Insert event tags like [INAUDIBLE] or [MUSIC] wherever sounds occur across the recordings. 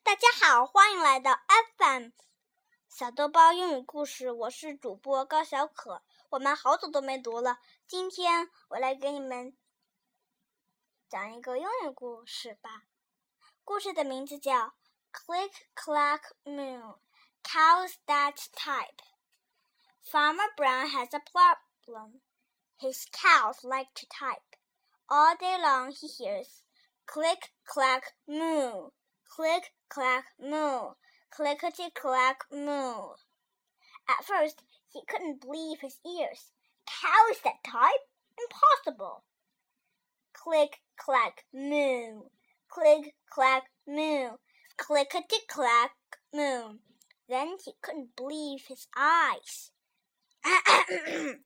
大家好，欢迎来到 FM 小豆包英语故事。我是主播高小可。我们好久都没读了，今天我来给你们讲一个英语故事吧。故事的名字叫《Click Clack Moo Cows That Type》。Farmer Brown has a problem. His cows like to type. All day long he hears click clack moo, click clack moo, clickety clack moo. At first he couldn't believe his ears. Cows that type? Impossible. Click clack moo, click clack moo, clickety clack moo. Then he couldn't believe his eyes. [COUGHS] Dear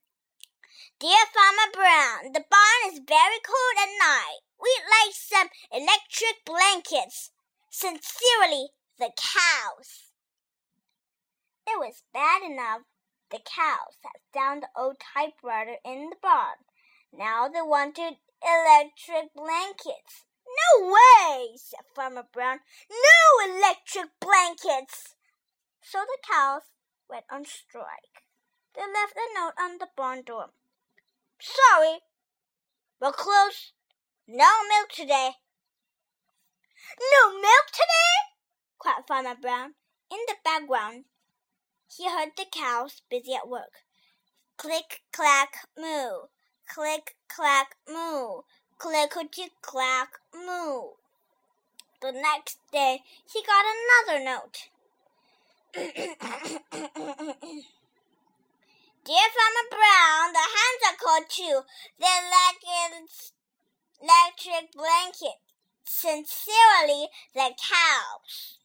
Farmer Brown, the barn is very cold at night. We'd like some electric blankets. Sincerely, the cows. It was bad enough the cows had found the old typewriter in the barn. Now they wanted electric blankets. No way, said Farmer Brown. No electric blankets. So the cows went on strike. They left a note on the barn door. Sorry, we're closed. No milk today. No milk today? cried Farmer Brown. In the background, he heard the cows busy at work. Click, clack, moo. Click, clack, moo. Clickety, clack, moo. The next day, he got another note. [COUGHS] Dear Farmer Brown, the hens are cold too. They like electric blanket. Sincerely, the cows.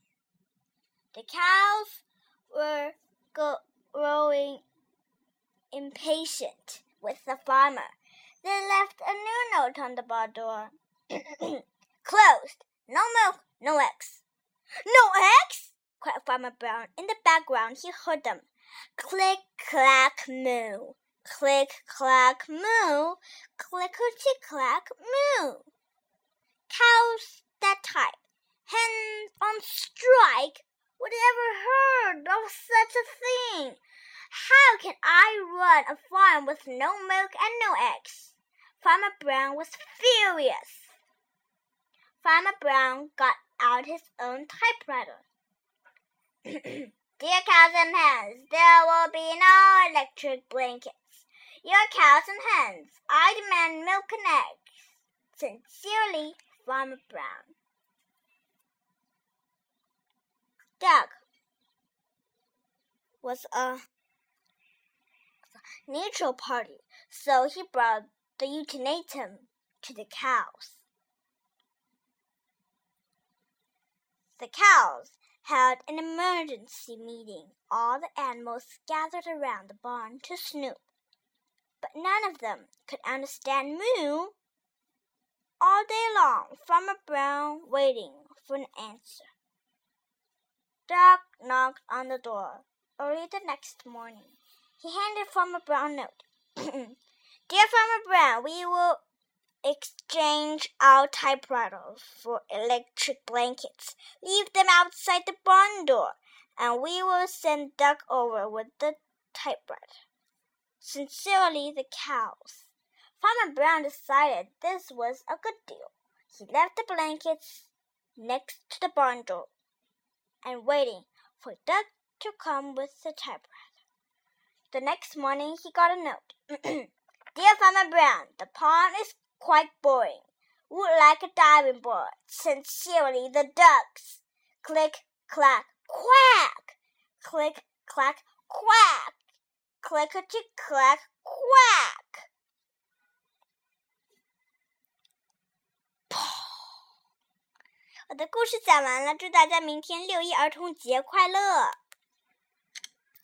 The cows were growing impatient with the farmer. They left a new note on the bar door. [CLEARS THROAT] Closed. No milk, no eggs. No eggs? cried Farmer Brown. In the background, he heard them. Click, clack, moo. Click, clack, moo. Clickety, clack, moo. Cows that type. Hens on strike. Would ever heard of such a thing? How can I run a farm with no milk and no eggs? Farmer Brown was furious. Farmer Brown got out his own typewriter. [CLEARS THROAT] Dear cows and hens, there will be no electric blankets. Your cows and hens, I demand milk and eggs. Sincerely, Farmer Brown. Duck was a neutral party, so he brought the ultimatum to the cows. The cows held an emergency meeting. All the animals gathered around the barn to snoop, but none of them could understand moo. All day long, Farmer Brown waiting for an answer. Duck knocked on the door early the next morning. He handed Farmer Brown a note. [CLEARS THROAT] Dear Farmer Brown, we will exchange our typewriters for electric blankets. Leave them outside the barn door, and we will send Duck over with the typewriter. Sincerely, the cows. Farmer Brown decided this was a good deal. He left the blankets next to the barn door and waiting for Duck to come with the typewriter. The next morning he got a note. [CLEARS THROAT] Dear Farmer Brown, the pond is quite boring. Would like a diving board. Sincerely, the ducks. Click, clack, quack. Click, clack, quack. Clickety, clack, quack. 我的故事讲完了，祝大家明天六一儿童节快乐！